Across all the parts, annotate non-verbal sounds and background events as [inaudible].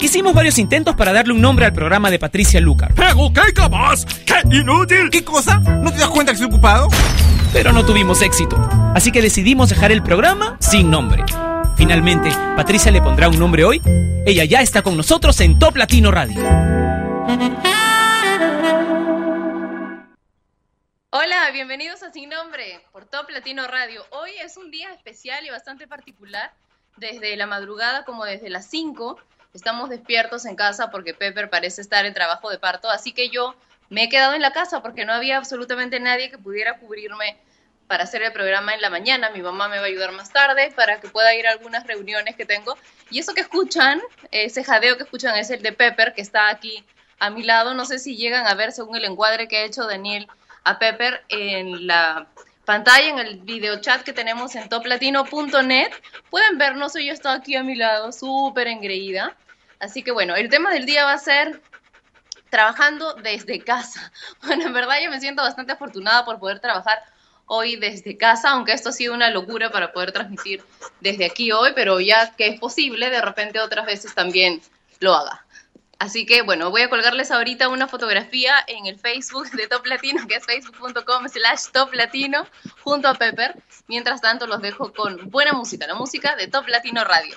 Hicimos varios intentos para darle un nombre al programa de Patricia Lucar. ¡Pero qué capaz! ¡Qué inútil! ¿Qué cosa? ¿No te das cuenta que estoy ocupado? Pero no tuvimos éxito, así que decidimos dejar el programa sin nombre. Finalmente, Patricia le pondrá un nombre hoy. Ella ya está con nosotros en Top Latino Radio. Hola, bienvenidos a Sin Nombre por Top Latino Radio. Hoy es un día especial y bastante particular. Desde la madrugada, como desde las 5, estamos despiertos en casa porque Pepper parece estar en trabajo de parto, así que yo me he quedado en la casa porque no había absolutamente nadie que pudiera cubrirme para hacer el programa en la mañana. Mi mamá me va a ayudar más tarde para que pueda ir a algunas reuniones que tengo. Y eso que escuchan, ese jadeo que escuchan es el de Pepper, que está aquí a mi lado. No sé si llegan a ver según el encuadre que ha hecho Daniel a Pepper en la pantalla, en el video chat que tenemos en toplatino.net. Pueden ver, no soy yo estoy aquí a mi lado, súper engreída. Así que bueno, el tema del día va a ser trabajando desde casa. [laughs] Bueno, en verdad yo me siento bastante afortunada por poder trabajar hoy desde casa, aunque esto ha sido una locura para poder transmitir desde aquí hoy, pero ya que es posible, de repente otras veces también lo haga. Así que bueno, voy a colgarles ahorita una fotografía en el Facebook de Top Latino, que es facebook.com slash Top Latino, junto a Pepper. Mientras tanto, los dejo con buena música, la música de Top Latino Radio.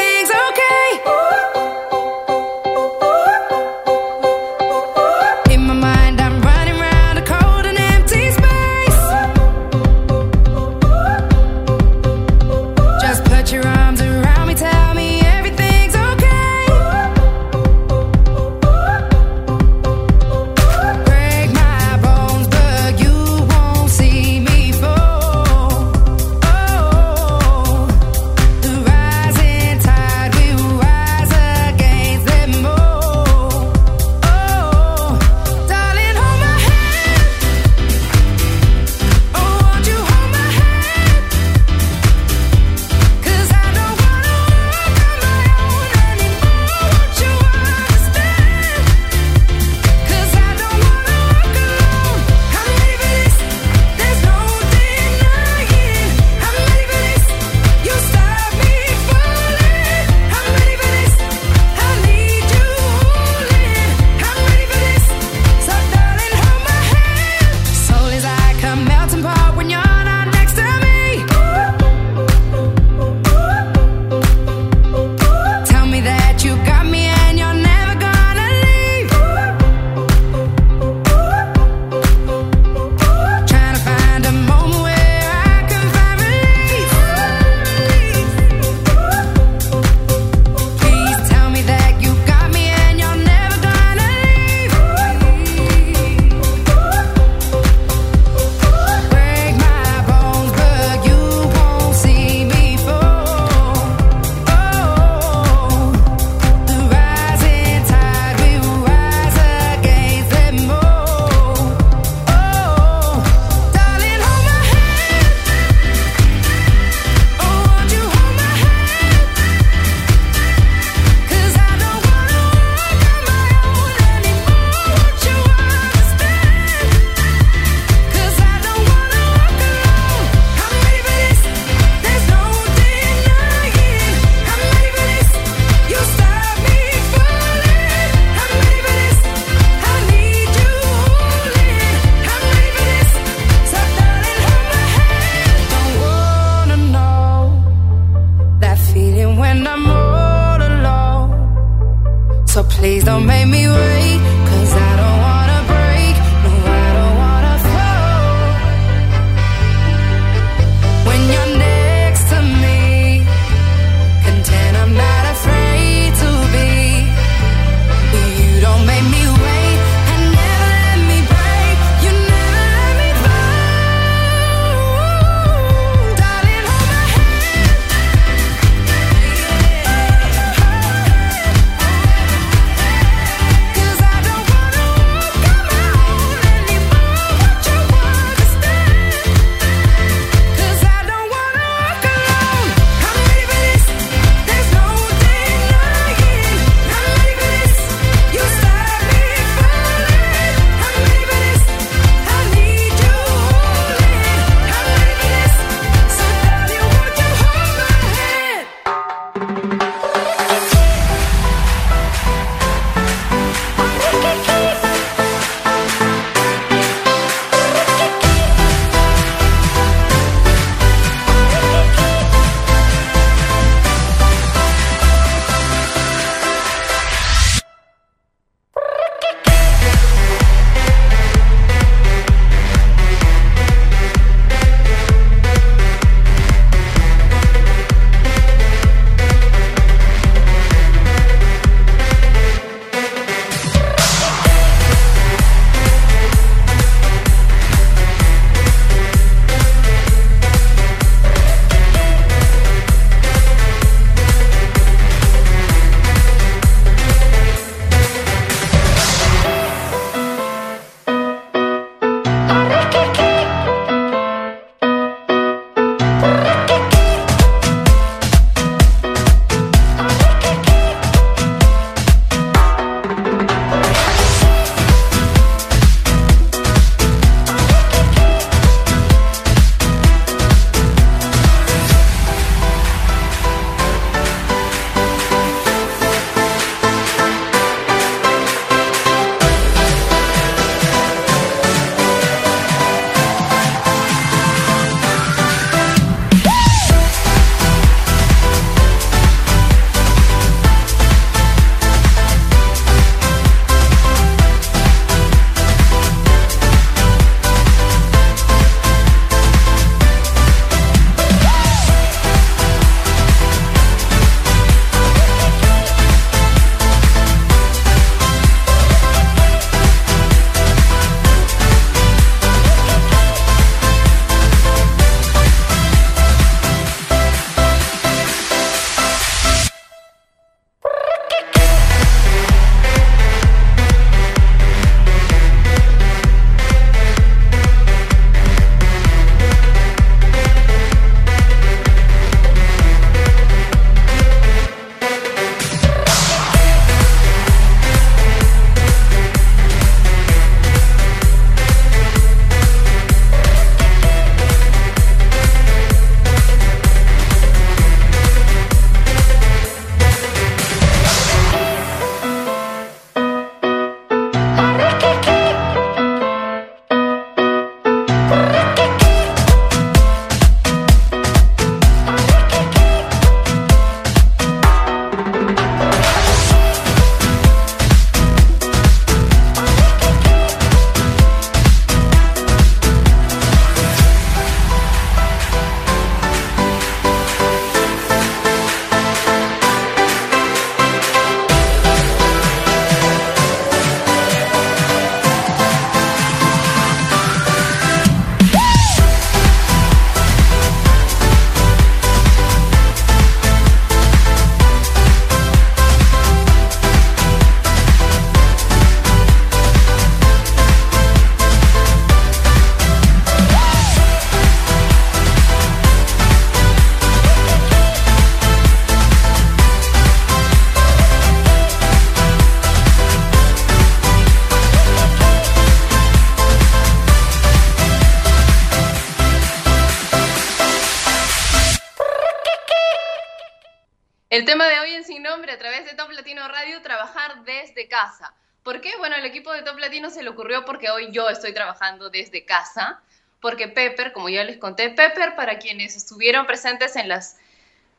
casa. ¿Por qué? Bueno, el equipo de Top Latino se le ocurrió porque hoy yo estoy trabajando desde casa, porque Pepper, como ya les conté, Pepper, para quienes estuvieron presentes en las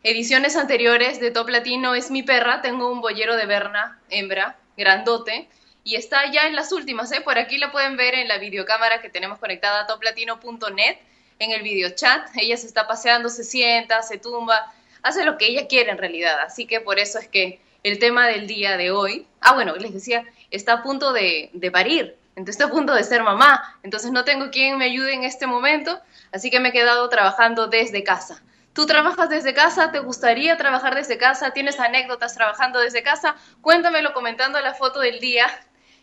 ediciones anteriores de Top Latino, es mi perra, tengo un boyero de Berna, hembra, grandote, y está ya en las últimas, ¿eh? Por aquí la pueden ver en la videocámara que tenemos conectada a toplatino.net, en el videochat. Ella se está paseando, se sienta, se tumba, hace lo que ella quiere en realidad. Así que por eso es que el tema del día de hoy, ah, bueno, les decía, está a punto de, de parir, entonces está a punto de ser mamá, entonces no tengo quien me ayude en este momento, así que me he quedado trabajando desde casa. ¿Tú trabajas desde casa? ¿Te gustaría trabajar desde casa? ¿Tienes anécdotas trabajando desde casa? Cuéntamelo comentando la foto del día,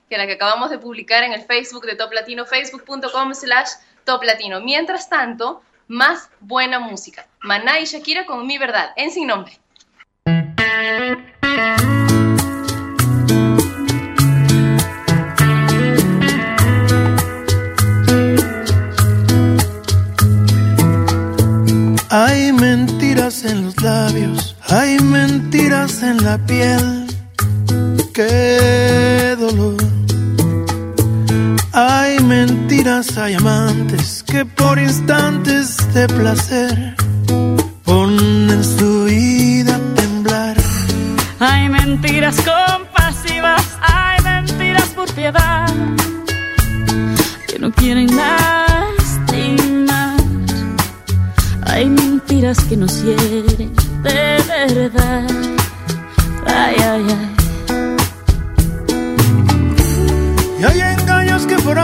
que la que acabamos de publicar en el Facebook de Top Latino, facebook.com slash Top Latino. Mientras tanto, más buena música. Maná y Shakira con Mi Verdad, en Sin Nombre. Hay mentiras en los labios, hay mentiras en la piel. Qué dolor. Hay mentiras, hay amantes que por instantes de placer ponen su. Hay mentiras compasivas, hay mentiras por piedad que no quieren lastimar. Hay mentiras que nos hieren de verdad. Ay, ay, ay. Y hay engaños que por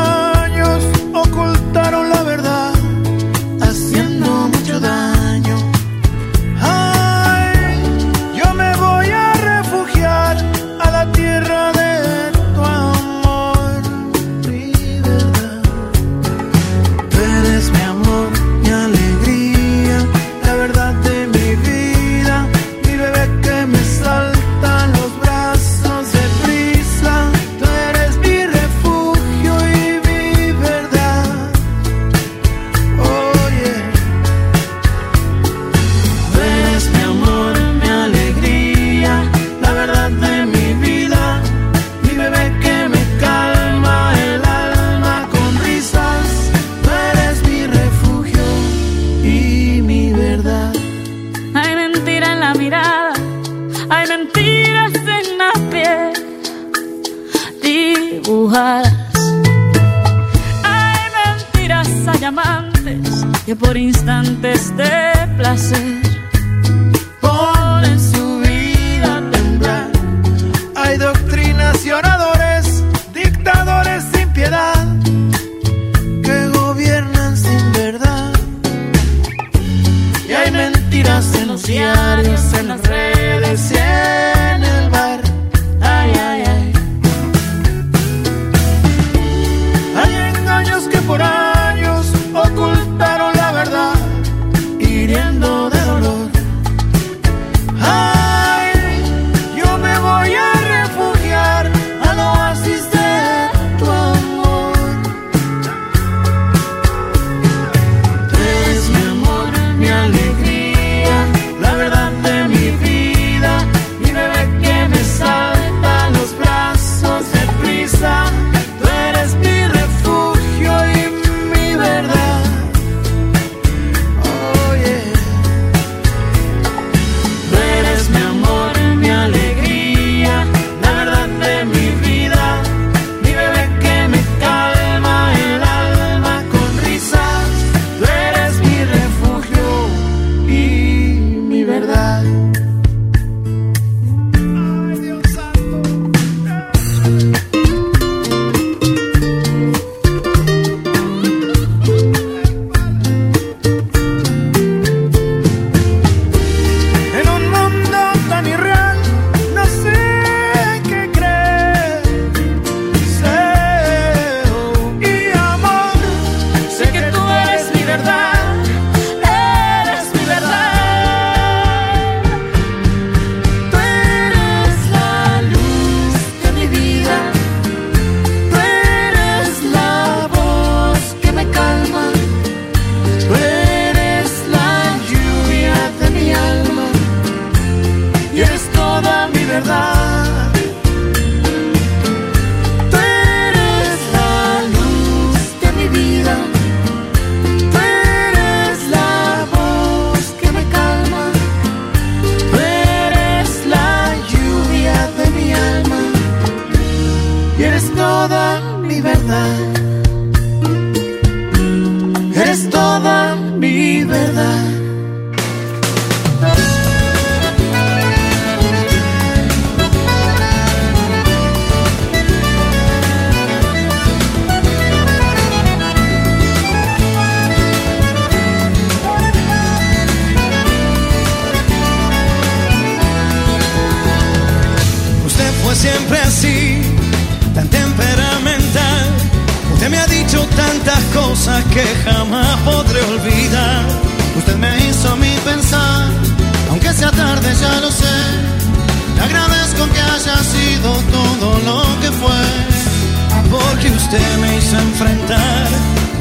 me hizo enfrentar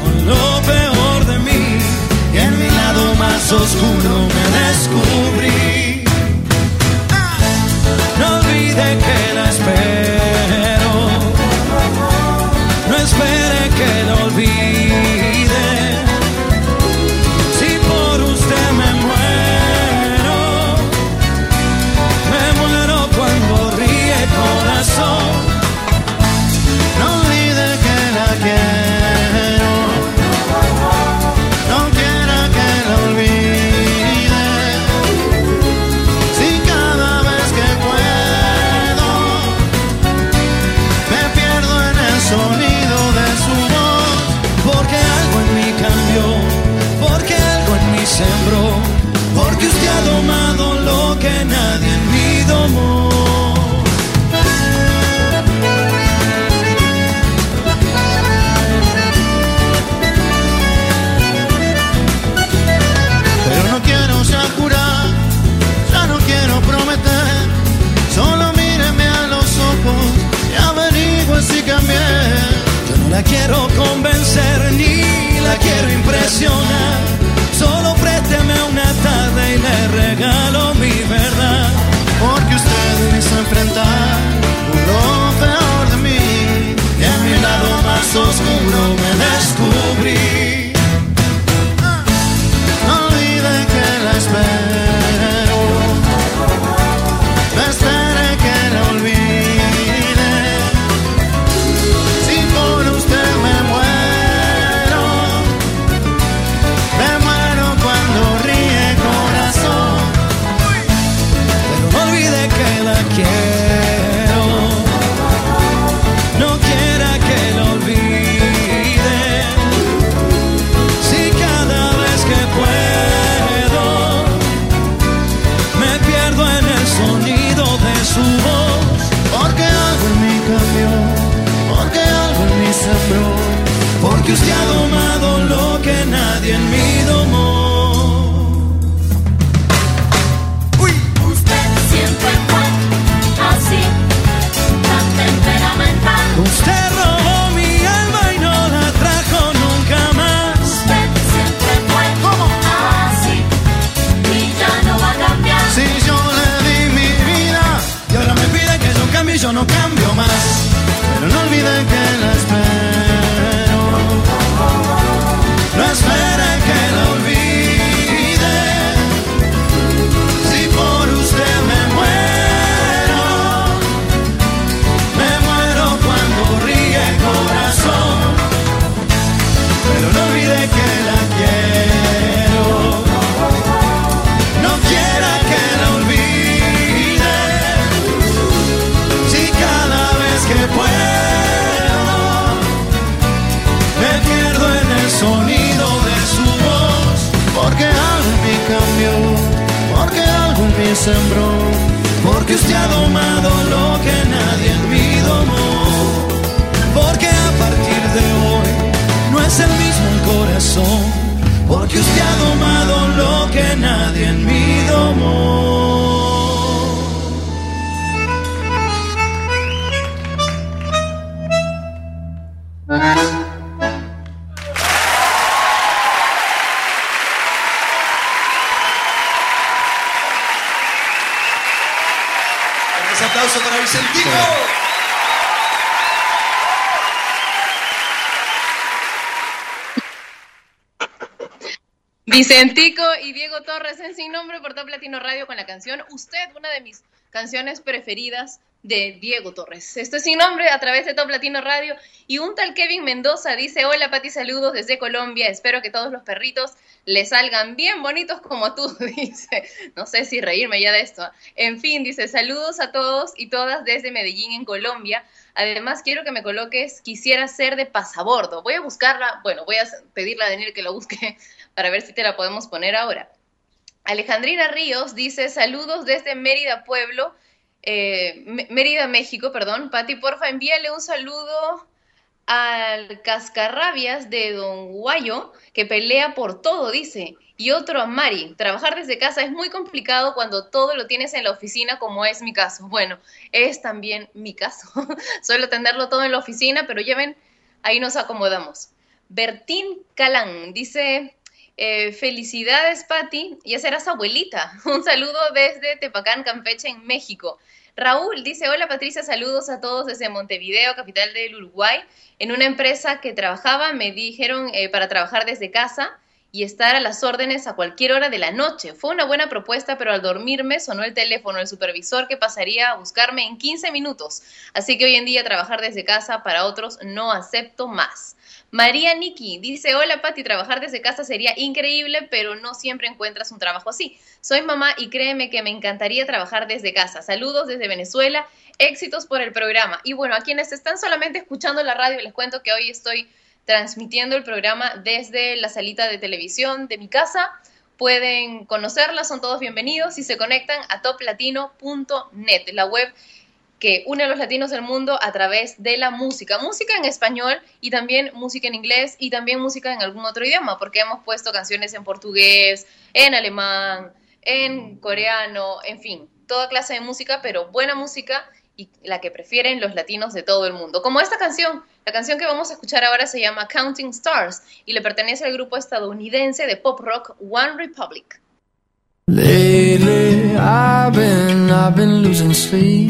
con lo peor de mí y en mi lado más oscuro me descubrí. Vicentico y Diego Torres en Sin Nombre por Top Latino Radio con la canción Usted, una de mis canciones preferidas de Diego Torres. Esto es Sin Nombre a través de Top Latino Radio y un tal Kevin Mendoza dice, hola Pati, saludos desde Colombia, espero que todos los perritos le salgan bien bonitos como tú, [laughs] dice. No sé si reírme ya de esto. ¿ah? En fin, dice, saludos a todos y todas desde Medellín en Colombia. Además, quiero que me coloques, quisiera ser de pasabordo. Voy a buscarla, bueno, voy a pedirle a Daniel que lo busque para ver si te la podemos poner ahora. Alejandrina Ríos dice, saludos desde Mérida, Pueblo, eh, Mérida, México, perdón. Pati, porfa, envíale un saludo al cascarrabias de Don Guayo, que pelea por todo, dice. Y otro a Mari, trabajar desde casa es muy complicado cuando todo lo tienes en la oficina, como es mi caso. Bueno, es también mi caso. [laughs] Suelo tenerlo todo en la oficina, pero ya ven, ahí nos acomodamos. Bertín Calán dice, eh, felicidades Patti, ya serás abuelita. [laughs] Un saludo desde Tepacán, Campeche, en México. Raúl dice, hola Patricia, saludos a todos desde Montevideo, capital del Uruguay. En una empresa que trabajaba me dijeron eh, para trabajar desde casa y estar a las órdenes a cualquier hora de la noche. Fue una buena propuesta, pero al dormirme sonó el teléfono del supervisor que pasaría a buscarme en 15 minutos. Así que hoy en día trabajar desde casa para otros no acepto más. María Niki dice, hola Pati, trabajar desde casa sería increíble, pero no siempre encuentras un trabajo así. Soy mamá y créeme que me encantaría trabajar desde casa. Saludos desde Venezuela, éxitos por el programa. Y bueno, a quienes están solamente escuchando la radio, les cuento que hoy estoy transmitiendo el programa desde la salita de televisión de mi casa. Pueden conocerla, son todos bienvenidos y se conectan a toplatino.net, la web que une a los latinos del mundo a través de la música. Música en español y también música en inglés y también música en algún otro idioma, porque hemos puesto canciones en portugués, en alemán, en coreano, en fin, toda clase de música, pero buena música y la que prefieren los latinos de todo el mundo. Como esta canción, la canción que vamos a escuchar ahora se llama Counting Stars y le pertenece al grupo estadounidense de pop rock One Republic. Lately, I've been, losing sleep,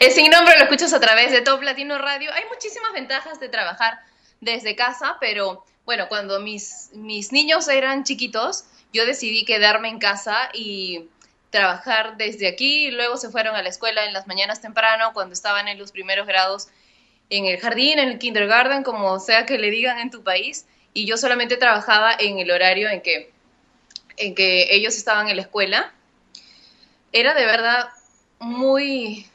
El Sin Nombre lo escuchas a través de Top Latino Radio. Hay muchísimas ventajas de trabajar desde casa, pero bueno, cuando mis, mis niños eran chiquitos, yo decidí quedarme en casa y trabajar desde aquí. Luego se fueron a la escuela en las mañanas temprano, cuando estaban en los primeros grados en el jardín, en el kindergarten, como sea que le digan en tu país. Y yo solamente trabajaba en el horario en que, en que ellos estaban en la escuela. Era de verdad muy,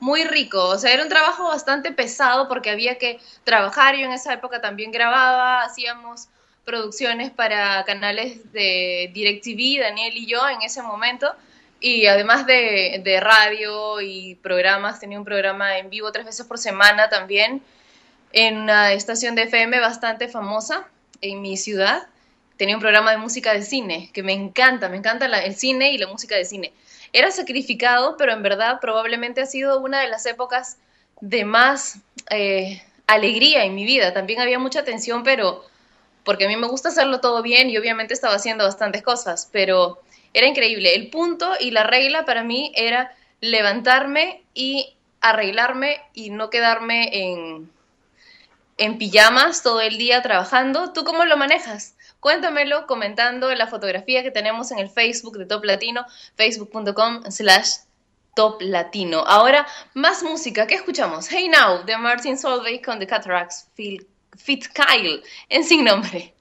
muy rico. O sea, era un trabajo bastante pesado porque había que trabajar. Yo en esa época también grababa, hacíamos producciones para canales de DirecTV, Daniel y yo en ese momento. Y además de, de radio y programas, tenía un programa en vivo tres veces por semana también en una estación de FM bastante famosa en mi ciudad. Tenía un programa de música de cine que me encanta, me encanta la- el cine y la música de cine. Era sacrificado, pero en verdad probablemente ha sido una de las épocas de más eh, alegría en mi vida. También había mucha tensión, pero porque a mí me gusta hacerlo todo bien y obviamente estaba haciendo bastantes cosas, pero era increíble. El punto y la regla para mí era levantarme y arreglarme y no quedarme en, en pijamas todo el día trabajando. ¿Tú cómo lo manejas? Cuéntamelo comentando la fotografía que tenemos en el Facebook de Top Latino, facebook.com slash Top Latino. Ahora, más música. ¿Qué escuchamos? Hey Now, de Martin Solveig con The Cataracts, Phil- Fit Kyle, en sin nombre.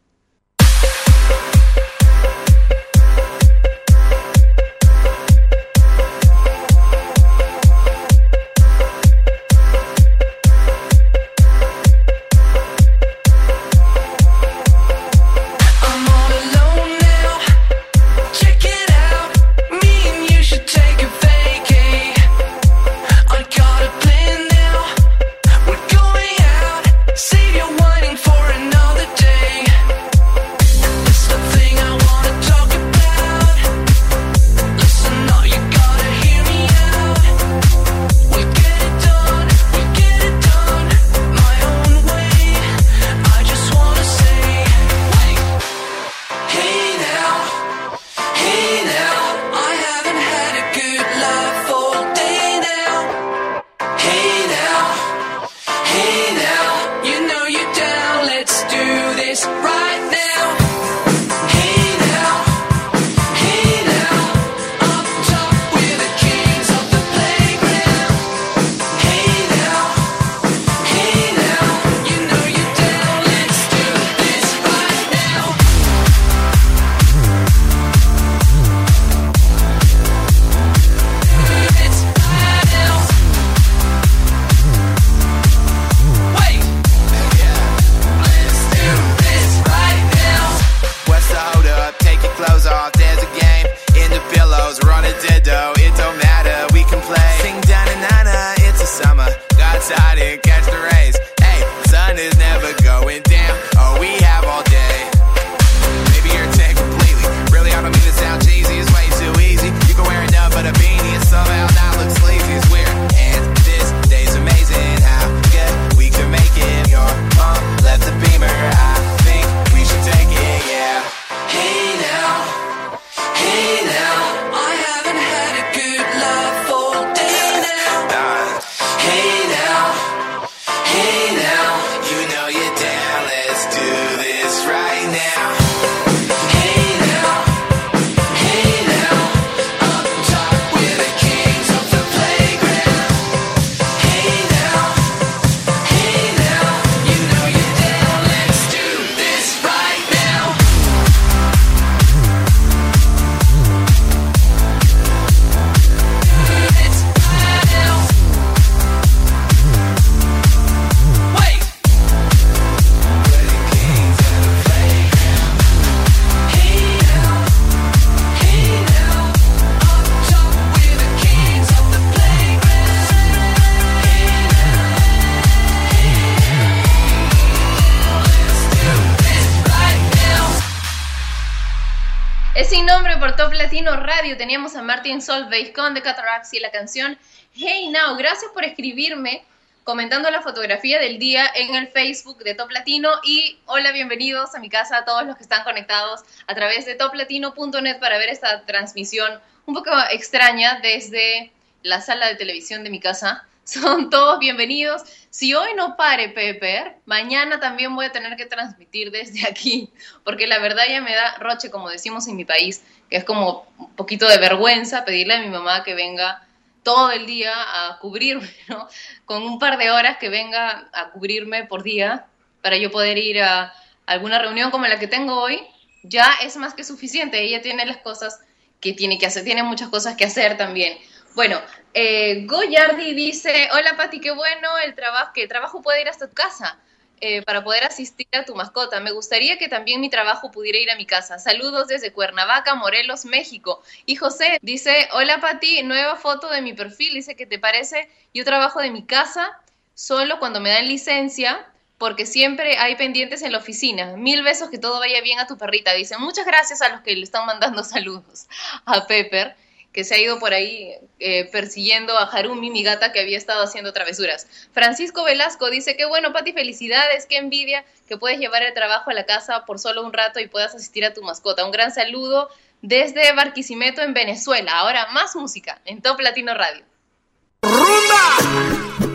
Top Latino Radio. Teníamos a Martin Solveig con The Cataracts y la canción Hey Now. Gracias por escribirme comentando la fotografía del día en el Facebook de Top Latino y hola, bienvenidos a mi casa a todos los que están conectados a través de toplatino.net para ver esta transmisión un poco extraña desde la sala de televisión de mi casa. Son todos bienvenidos. Si hoy no pare Pepper, mañana también voy a tener que transmitir desde aquí, porque la verdad ya me da roche, como decimos en mi país, que es como un poquito de vergüenza pedirle a mi mamá que venga todo el día a cubrirme, ¿no? Con un par de horas que venga a cubrirme por día para yo poder ir a alguna reunión como la que tengo hoy, ya es más que suficiente. Ella tiene las cosas que tiene que hacer, tiene muchas cosas que hacer también. Bueno, eh, Goyardi dice, hola Pati, qué bueno el trabajo, que el trabajo puede ir hasta tu casa eh, para poder asistir a tu mascota. Me gustaría que también mi trabajo pudiera ir a mi casa. Saludos desde Cuernavaca, Morelos, México. Y José dice, hola Pati, nueva foto de mi perfil. Dice que te parece, yo trabajo de mi casa solo cuando me dan licencia porque siempre hay pendientes en la oficina. Mil besos, que todo vaya bien a tu perrita. Dice, muchas gracias a los que le están mandando [laughs] saludos a Pepper que se ha ido por ahí eh, persiguiendo a Harumi, mi gata, que había estado haciendo travesuras. Francisco Velasco dice, qué bueno, Pati, felicidades, qué envidia que puedes llevar el trabajo a la casa por solo un rato y puedas asistir a tu mascota. Un gran saludo desde Barquisimeto, en Venezuela. Ahora más música en Top Latino Radio. Sígueme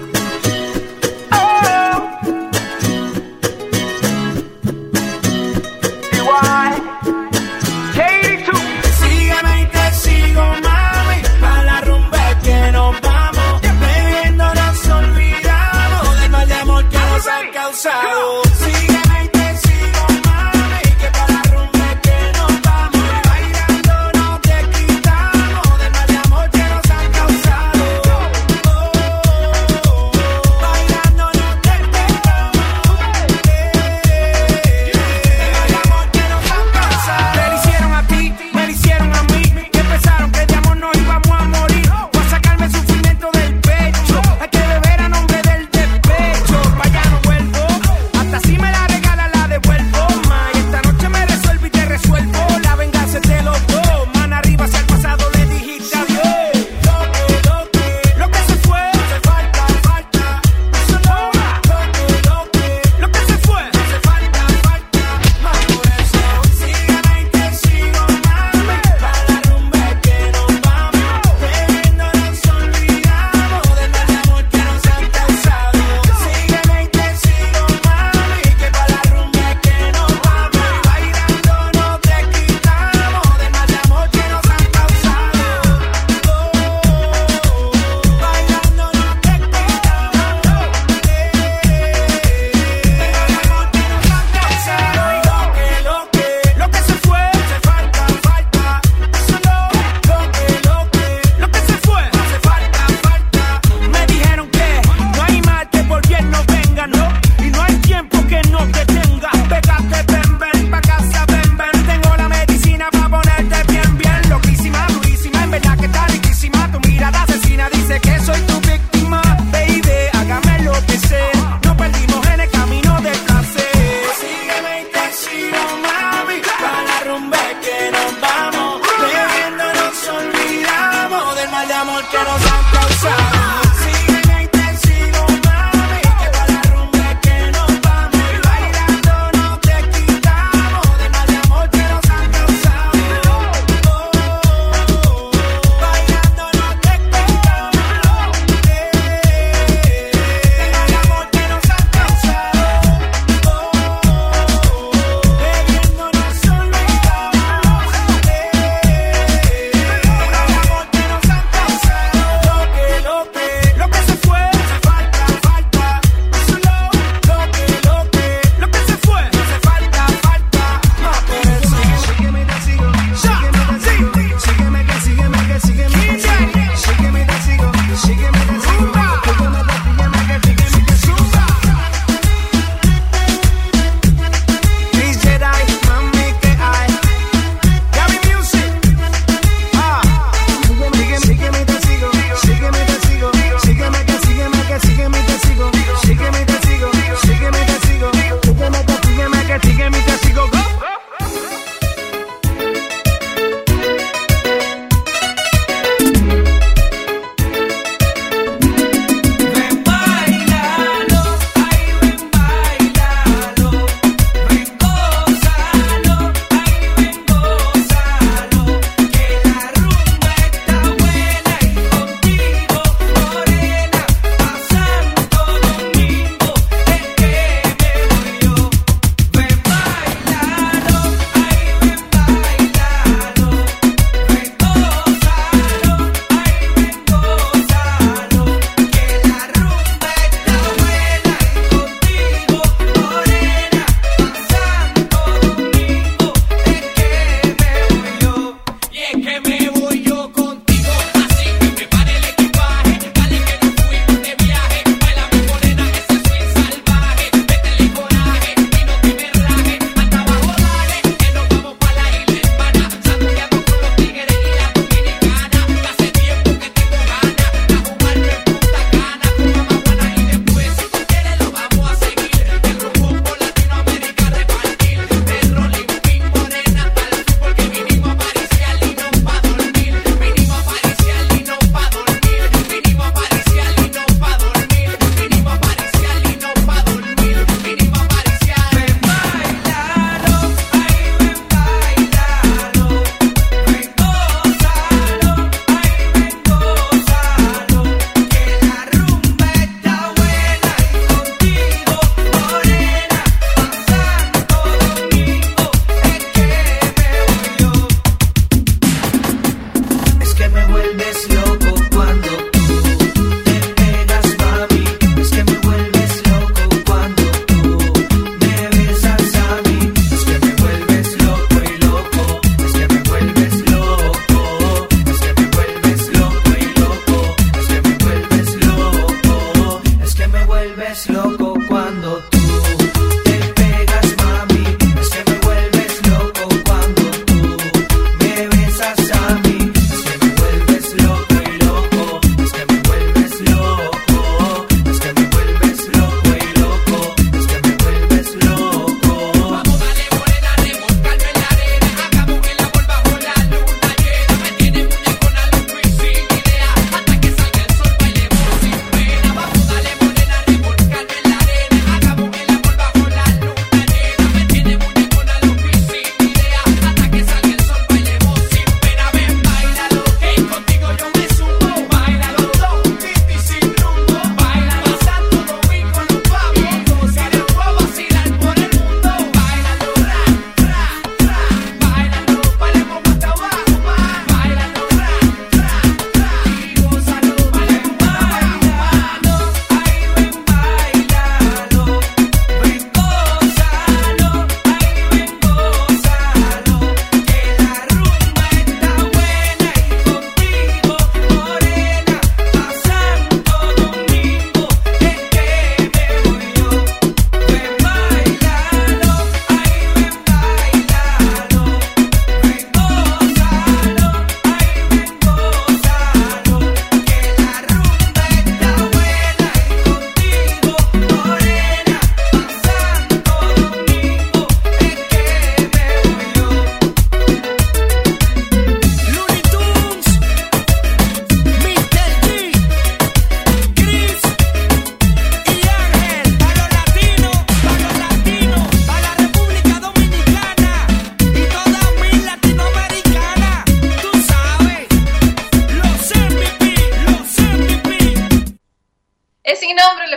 es loco.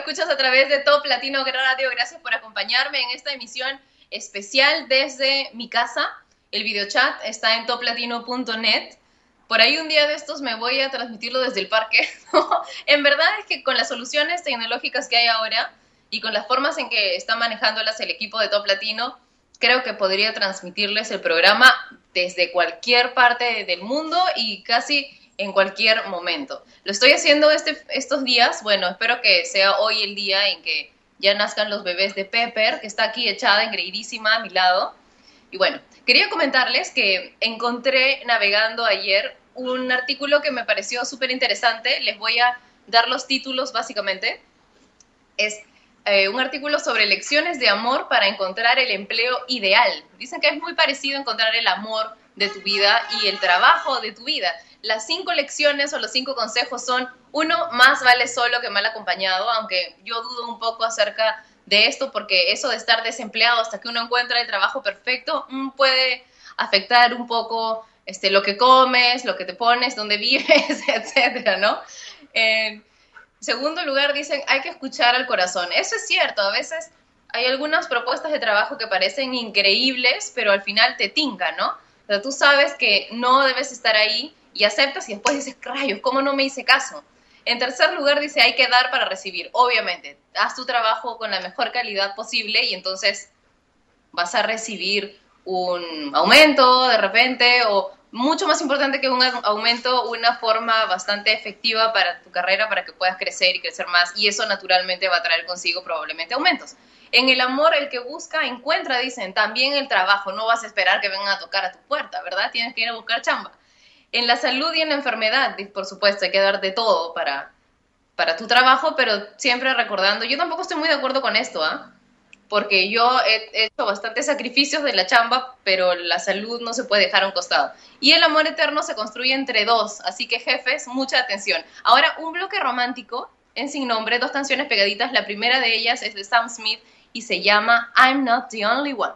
Escuchas a través de Top Latino Radio. Gracias por acompañarme en esta emisión especial desde mi casa. El videochat está en toplatino.net. Por ahí un día de estos me voy a transmitirlo desde el parque. [laughs] en verdad es que con las soluciones tecnológicas que hay ahora y con las formas en que está manejándolas el equipo de Top Latino, creo que podría transmitirles el programa desde cualquier parte del mundo y casi en cualquier momento. Lo estoy haciendo este, estos días, bueno, espero que sea hoy el día en que ya nazcan los bebés de Pepper, que está aquí echada, engreidísima a mi lado. Y bueno, quería comentarles que encontré navegando ayer un artículo que me pareció súper interesante. Les voy a dar los títulos básicamente. Es eh, un artículo sobre lecciones de amor para encontrar el empleo ideal. Dicen que es muy parecido encontrar el amor de tu vida y el trabajo de tu vida. Las cinco lecciones o los cinco consejos son, uno, más vale solo que mal acompañado, aunque yo dudo un poco acerca de esto porque eso de estar desempleado hasta que uno encuentra el trabajo perfecto mm, puede afectar un poco este, lo que comes, lo que te pones, dónde vives, [laughs] etcétera, ¿no? Eh, segundo lugar, dicen, hay que escuchar al corazón. Eso es cierto, a veces hay algunas propuestas de trabajo que parecen increíbles, pero al final te tincan, ¿no? Tú sabes que no debes estar ahí y aceptas y después dices, rayos, ¿cómo no me hice caso? En tercer lugar, dice, hay que dar para recibir. Obviamente, haz tu trabajo con la mejor calidad posible y entonces vas a recibir un aumento de repente o mucho más importante que un aumento, una forma bastante efectiva para tu carrera para que puedas crecer y crecer más y eso naturalmente va a traer consigo probablemente aumentos. En el amor, el que busca, encuentra, dicen, también el trabajo, no vas a esperar que vengan a tocar a tu puerta, ¿verdad? Tienes que ir a buscar chamba. En la salud y en la enfermedad, por supuesto, hay que dar de todo para, para tu trabajo, pero siempre recordando, yo tampoco estoy muy de acuerdo con esto, ¿ah? Porque yo he hecho bastantes sacrificios de la chamba, pero la salud no se puede dejar a un costado. Y el amor eterno se construye entre dos, así que jefes, mucha atención. Ahora, un bloque romántico en Sin Nombre, dos canciones pegaditas, la primera de ellas es de Sam Smith y se llama I'm Not the Only One.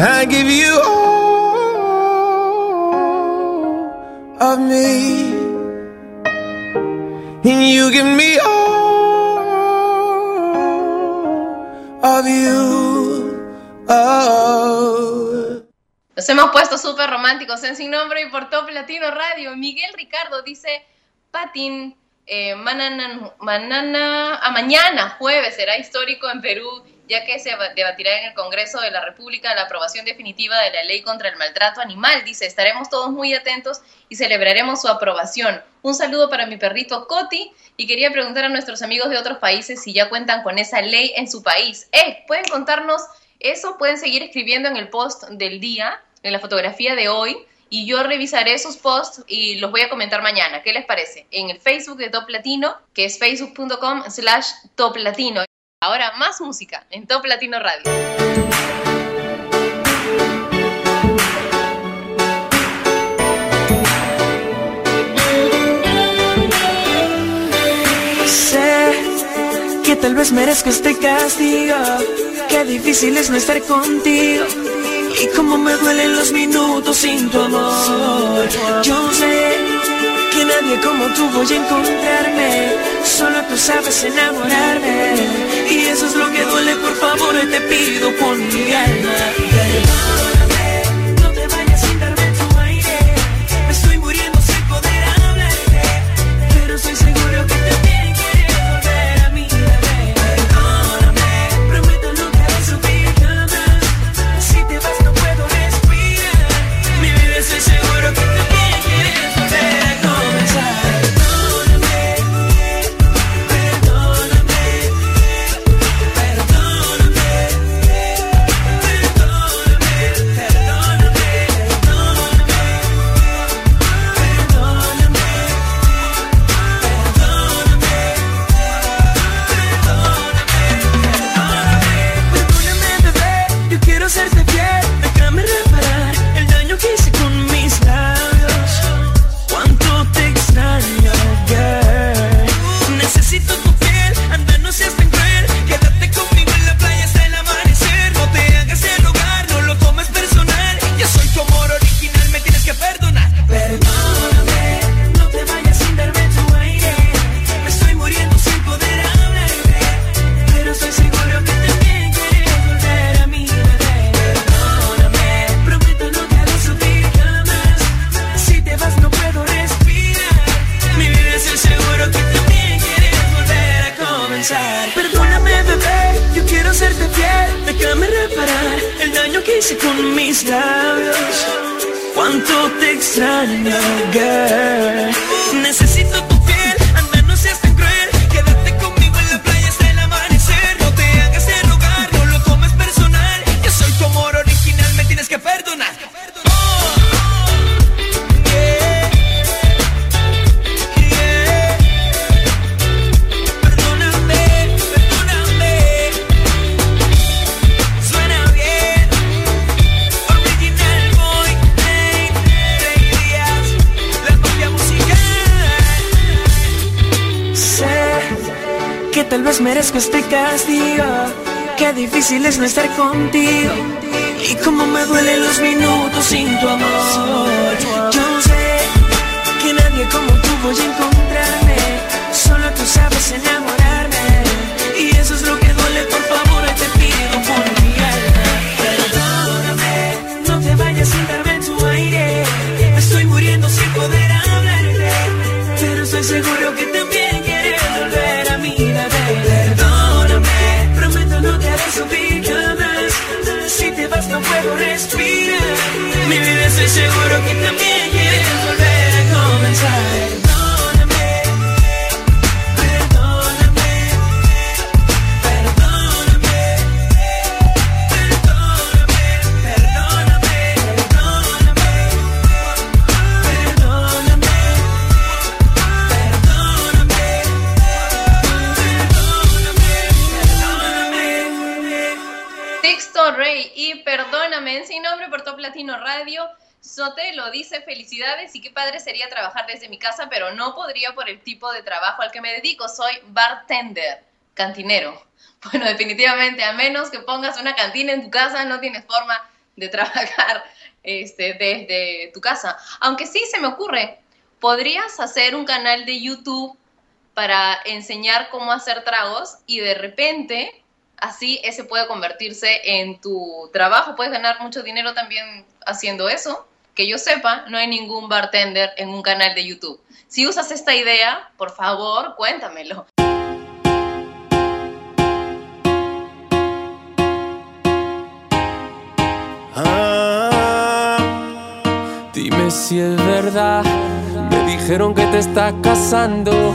I give you all of me. And you give me all of you. Oh. Nos hemos puesto súper románticos en Sin Nombre y por Top Latino Radio. Miguel Ricardo dice, Patín, eh, manana, manana, a mañana, jueves, será histórico en Perú, ya que se debatirá en el Congreso de la República la aprobación definitiva de la ley contra el maltrato animal. Dice, estaremos todos muy atentos y celebraremos su aprobación. Un saludo para mi perrito Coti y quería preguntar a nuestros amigos de otros países si ya cuentan con esa ley en su país. Eh, ¿pueden contarnos eso? Pueden seguir escribiendo en el post del día, en la fotografía de hoy, y yo revisaré esos posts y los voy a comentar mañana. ¿Qué les parece? En el Facebook de Top Latino, que es facebook.com slash Top Latino. Ahora más música en Top Latino Radio. Sé que tal vez merezco este castigo. Qué difícil es no estar contigo. Y cómo me duelen los minutos sin tu amor. Yo sé que nadie como tú voy a encontrarme. Solo tú sabes enamorarme. Y eso es lo que duele, por favor, te pido con mi alma. Estar Latino Radio. Sotelo dice felicidades y qué padre sería trabajar desde mi casa, pero no podría por el tipo de trabajo al que me dedico. Soy bartender, cantinero. [laughs] Bueno, definitivamente, a menos que pongas una cantina en tu casa, no tienes forma de trabajar [laughs] este, desde tu casa. Aunque sí se me ocurre, podrías hacer un canal de YouTube para enseñar cómo hacer tragos y de repente así ese puede convertirse en tu trabajo. Puedes ganar mucho dinero también haciendo eso. Que yo sepa, no hay ningún bartender en un canal de YouTube. Si usas esta idea, por favor, cuéntamelo. Ah, dime si es verdad. Me dijeron que te estás casando.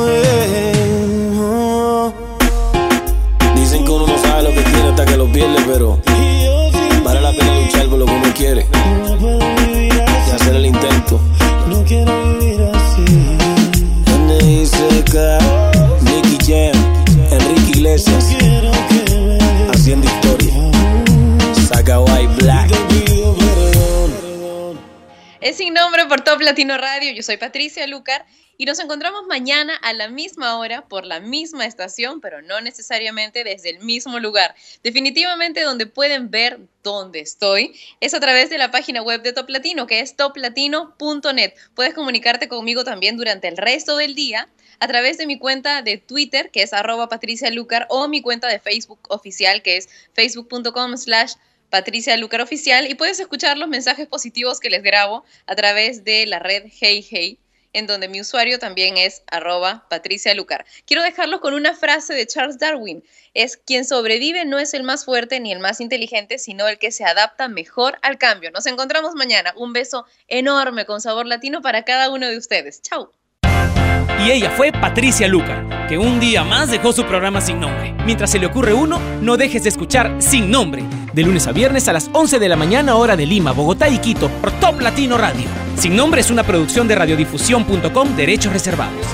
sin nombre por Top Latino Radio. Yo soy Patricia Lucar y nos encontramos mañana a la misma hora por la misma estación, pero no necesariamente desde el mismo lugar. Definitivamente donde pueden ver dónde estoy es a través de la página web de Top Latino, que es toplatino.net. Puedes comunicarte conmigo también durante el resto del día a través de mi cuenta de Twitter, que es arroba Patricia Lucar, o mi cuenta de Facebook oficial, que es facebook.com slash Patricia Lucar Oficial y puedes escuchar los mensajes positivos que les grabo a través de la red Hey Hey, en donde mi usuario también es arroba Patricia Lucar. Quiero dejarlos con una frase de Charles Darwin. Es quien sobrevive no es el más fuerte ni el más inteligente, sino el que se adapta mejor al cambio. Nos encontramos mañana. Un beso enorme con sabor latino para cada uno de ustedes. Chao. Y ella fue Patricia Lucar, que un día más dejó su programa sin nombre. Mientras se le ocurre uno, no dejes de escuchar Sin Nombre, de lunes a viernes a las 11 de la mañana hora de Lima, Bogotá y Quito, por Top Latino Radio. Sin Nombre es una producción de radiodifusión.com, derechos reservados.